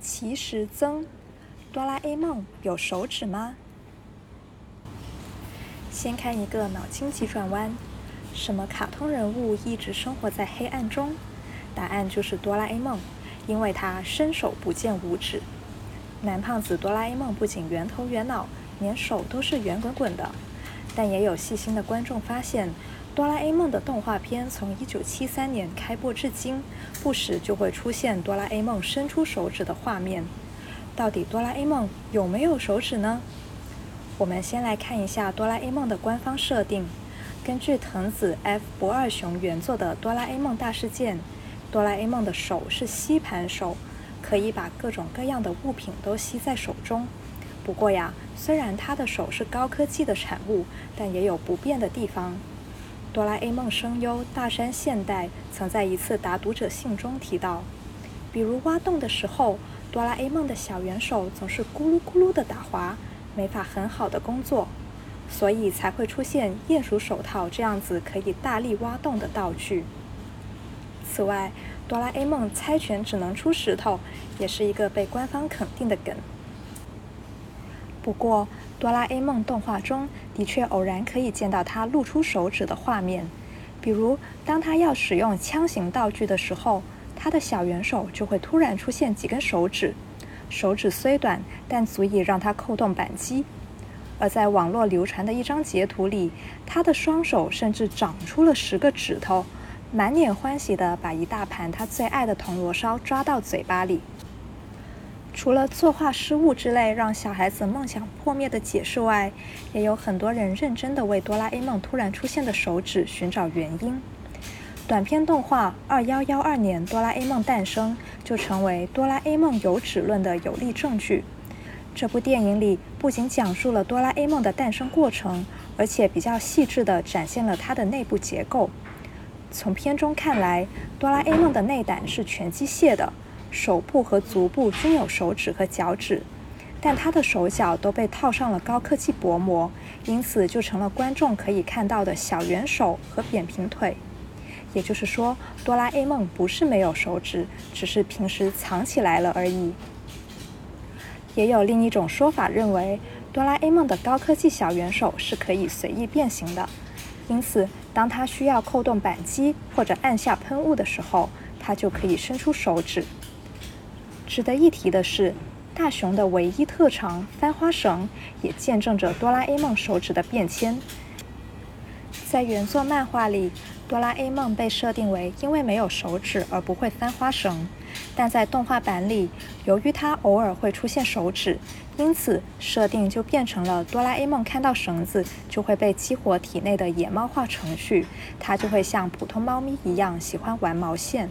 其实增，哆啦 A 梦有手指吗？先看一个脑筋急转弯：什么卡通人物一直生活在黑暗中？答案就是哆啦 A 梦，因为他伸手不见五指。男胖子哆啦 A 梦不仅圆头圆脑，连手都是圆滚滚的。但也有细心的观众发现。哆啦 A 梦的动画片从1973年开播至今，不时就会出现哆啦 A 梦伸出手指的画面。到底哆啦 A 梦有没有手指呢？我们先来看一下哆啦 A 梦的官方设定。根据藤子 F 不二雄原作的《哆啦 A 梦大事件》，哆啦 A 梦的手是吸盘手，可以把各种各样的物品都吸在手中。不过呀，虽然他的手是高科技的产物，但也有不便的地方。哆啦 A 梦声优大山现代曾在一次答读者信中提到，比如挖洞的时候，哆啦 A 梦的小圆手总是咕噜咕噜的打滑，没法很好的工作，所以才会出现鼹鼠手套这样子可以大力挖洞的道具。此外，哆啦 A 梦猜拳只能出石头，也是一个被官方肯定的梗。不过，哆啦 A 梦动画中的确偶然可以见到他露出手指的画面，比如当他要使用枪型道具的时候，他的小圆手就会突然出现几根手指，手指虽短，但足以让他扣动扳机。而在网络流传的一张截图里，他的双手甚至长出了十个指头，满脸欢喜地把一大盘他最爱的铜锣烧抓到嘴巴里。除了作画失误之类让小孩子梦想破灭的解释外，也有很多人认真的为哆啦 A 梦突然出现的手指寻找原因。短片动画《二幺幺二年哆啦 A 梦诞生》就成为哆啦 A 梦有指论的有力证据。这部电影里不仅讲述了哆啦 A 梦的诞生过程，而且比较细致地展现了它的内部结构。从片中看来，哆啦 A 梦的内胆是全机械的。手部和足部均有手指和脚趾，但他的手脚都被套上了高科技薄膜，因此就成了观众可以看到的小圆手和扁平腿。也就是说，哆啦 A 梦不是没有手指，只是平时藏起来了而已。也有另一种说法认为，哆啦 A 梦的高科技小圆手是可以随意变形的，因此当他需要扣动扳机或者按下喷雾的时候，他就可以伸出手指。值得一提的是，大雄的唯一特长翻花绳也见证着哆啦 A 梦手指的变迁。在原作漫画里，哆啦 A 梦被设定为因为没有手指而不会翻花绳，但在动画版里，由于他偶尔会出现手指，因此设定就变成了哆啦 A 梦看到绳子就会被激活体内的野猫化程序，它就会像普通猫咪一样喜欢玩毛线。